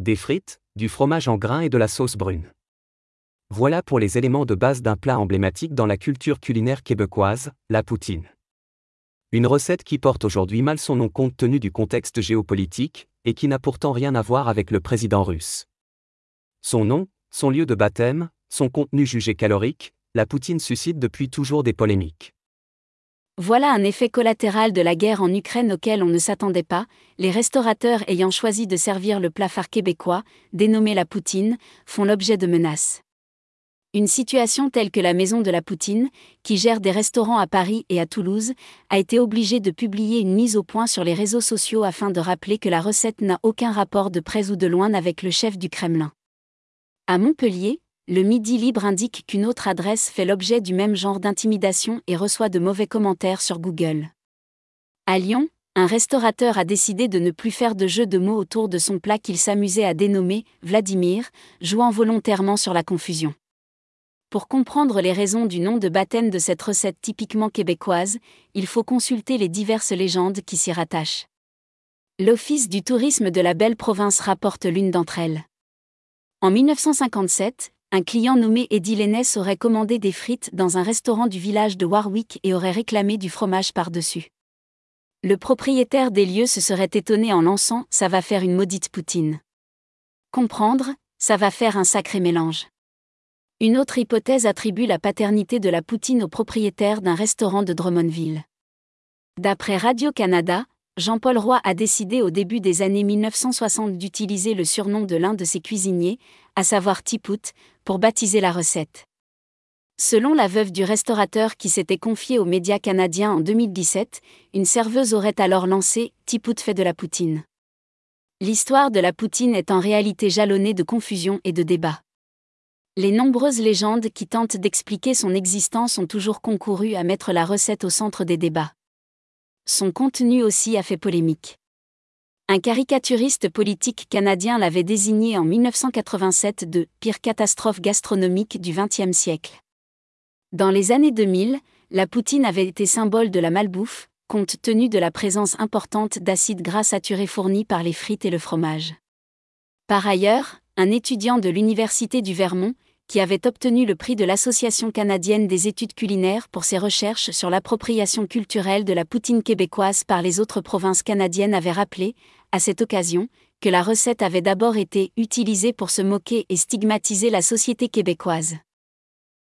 des frites, du fromage en grains et de la sauce brune. Voilà pour les éléments de base d'un plat emblématique dans la culture culinaire québécoise, la poutine. Une recette qui porte aujourd'hui mal son nom compte tenu du contexte géopolitique, et qui n'a pourtant rien à voir avec le président russe. Son nom, son lieu de baptême, son contenu jugé calorique, la poutine suscite depuis toujours des polémiques. Voilà un effet collatéral de la guerre en Ukraine auquel on ne s'attendait pas, les restaurateurs ayant choisi de servir le plat phare québécois, dénommé la poutine, font l'objet de menaces. Une situation telle que la Maison de la Poutine, qui gère des restaurants à Paris et à Toulouse, a été obligée de publier une mise au point sur les réseaux sociaux afin de rappeler que la recette n'a aucun rapport de près ou de loin avec le chef du Kremlin. À Montpellier, le Midi Libre indique qu'une autre adresse fait l'objet du même genre d'intimidation et reçoit de mauvais commentaires sur Google. À Lyon, un restaurateur a décidé de ne plus faire de jeu de mots autour de son plat qu'il s'amusait à dénommer Vladimir, jouant volontairement sur la confusion. Pour comprendre les raisons du nom de baptême de cette recette typiquement québécoise, il faut consulter les diverses légendes qui s'y rattachent. L'Office du tourisme de la belle province rapporte l'une d'entre elles. En 1957, un client nommé Eddie Lennes aurait commandé des frites dans un restaurant du village de Warwick et aurait réclamé du fromage par-dessus. Le propriétaire des lieux se serait étonné en lançant Ça va faire une maudite poutine. Comprendre, ça va faire un sacré mélange. Une autre hypothèse attribue la paternité de la poutine au propriétaire d'un restaurant de Drummondville. D'après Radio-Canada, Jean-Paul Roy a décidé au début des années 1960 d'utiliser le surnom de l'un de ses cuisiniers, à savoir Tipout, pour baptiser la recette. Selon la veuve du restaurateur qui s'était confié aux médias canadiens en 2017, une serveuse aurait alors lancé Tipout fait de la poutine. L'histoire de la poutine est en réalité jalonnée de confusion et de débats. Les nombreuses légendes qui tentent d'expliquer son existence ont toujours concouru à mettre la recette au centre des débats son contenu aussi a fait polémique. Un caricaturiste politique canadien l'avait désigné en 1987 de pire catastrophe gastronomique du XXe siècle. Dans les années 2000, la poutine avait été symbole de la malbouffe, compte tenu de la présence importante d'acides gras saturés fournis par les frites et le fromage. Par ailleurs, un étudiant de l'Université du Vermont, qui avait obtenu le prix de l'Association canadienne des études culinaires pour ses recherches sur l'appropriation culturelle de la poutine québécoise par les autres provinces canadiennes, avait rappelé, à cette occasion, que la recette avait d'abord été utilisée pour se moquer et stigmatiser la société québécoise.